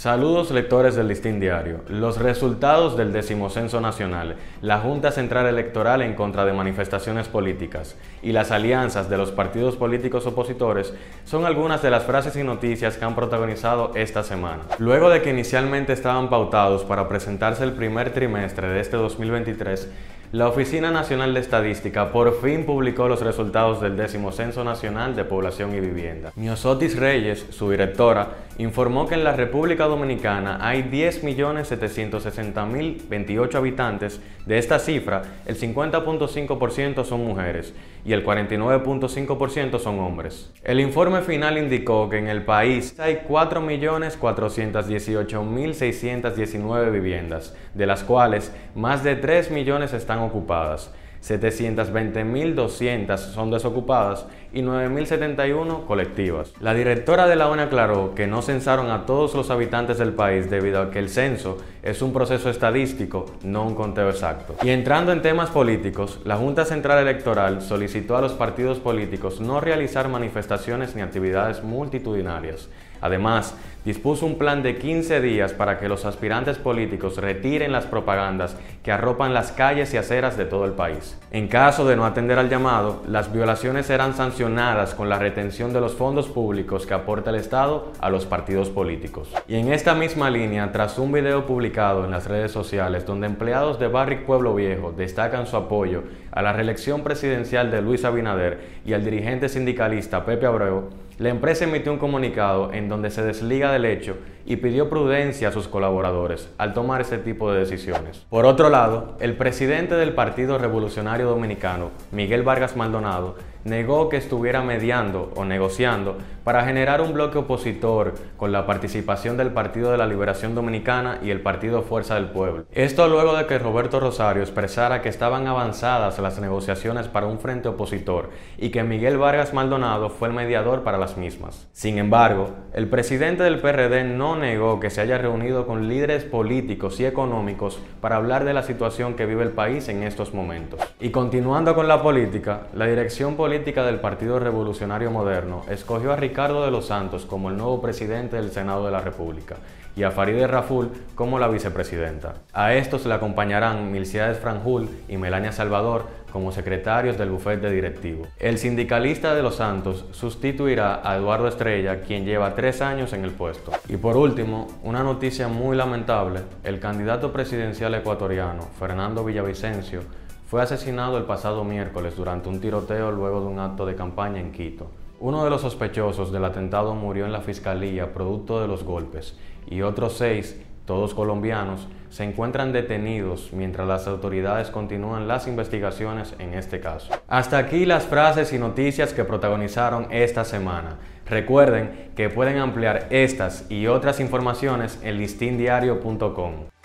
Saludos lectores del Listín Diario. Los resultados del decimocenso nacional, la Junta Central Electoral en contra de manifestaciones políticas y las alianzas de los partidos políticos opositores son algunas de las frases y noticias que han protagonizado esta semana. Luego de que inicialmente estaban pautados para presentarse el primer trimestre de este 2023, la Oficina Nacional de Estadística por fin publicó los resultados del décimo Censo Nacional de Población y Vivienda. Miosotis Reyes, su directora, informó que en la República Dominicana hay 10.760.028 habitantes. De esta cifra, el 50.5% son mujeres y el 49.5% son hombres. El informe final indicó que en el país hay 4.418.619 viviendas, de las cuales más de 3 millones están ocupadas, 720.200 son desocupadas y 9.071 colectivas. La directora de la ONU aclaró que no censaron a todos los habitantes del país debido a que el censo es un proceso estadístico, no un conteo exacto. Y entrando en temas políticos, la Junta Central Electoral solicitó a los partidos políticos no realizar manifestaciones ni actividades multitudinarias. Además, dispuso un plan de 15 días para que los aspirantes políticos retiren las propagandas que arropan las calles y aceras de todo el país. En caso de no atender al llamado, las violaciones serán sancionadas con la retención de los fondos públicos que aporta el Estado a los partidos políticos. Y en esta misma línea, tras un video publicado en las redes sociales donde empleados de Barrick Pueblo Viejo destacan su apoyo a la reelección presidencial de Luis Abinader y al dirigente sindicalista Pepe Abreu, la empresa emitió un comunicado en donde se desliga del hecho y pidió prudencia a sus colaboradores al tomar ese tipo de decisiones. Por otro lado, el presidente del Partido Revolucionario Dominicano, Miguel Vargas Maldonado, negó que estuviera mediando o negociando para generar un bloque opositor con la participación del Partido de la Liberación Dominicana y el Partido Fuerza del Pueblo. Esto luego de que Roberto Rosario expresara que estaban avanzadas las negociaciones para un frente opositor y que Miguel Vargas Maldonado fue el mediador para las mismas. Sin embargo, el presidente del PRD no negó que se haya reunido con líderes políticos y económicos para hablar de la situación que vive el país en estos momentos. Y continuando con la política, la dirección política del Partido Revolucionario Moderno escogió a Ricardo de los Santos como el nuevo presidente del Senado de la República y a Farideh Raful como la vicepresidenta. A estos le acompañarán Milciades Franjul y Melania Salvador como secretarios del bufete directivo. El sindicalista de los Santos sustituirá a Eduardo Estrella, quien lleva tres años en el puesto. Y por último, una noticia muy lamentable, el candidato presidencial ecuatoriano, Fernando Villavicencio, fue asesinado el pasado miércoles durante un tiroteo luego de un acto de campaña en Quito. Uno de los sospechosos del atentado murió en la fiscalía producto de los golpes y otros seis, todos colombianos, se encuentran detenidos mientras las autoridades continúan las investigaciones en este caso. Hasta aquí las frases y noticias que protagonizaron esta semana. Recuerden que pueden ampliar estas y otras informaciones en listindiario.com.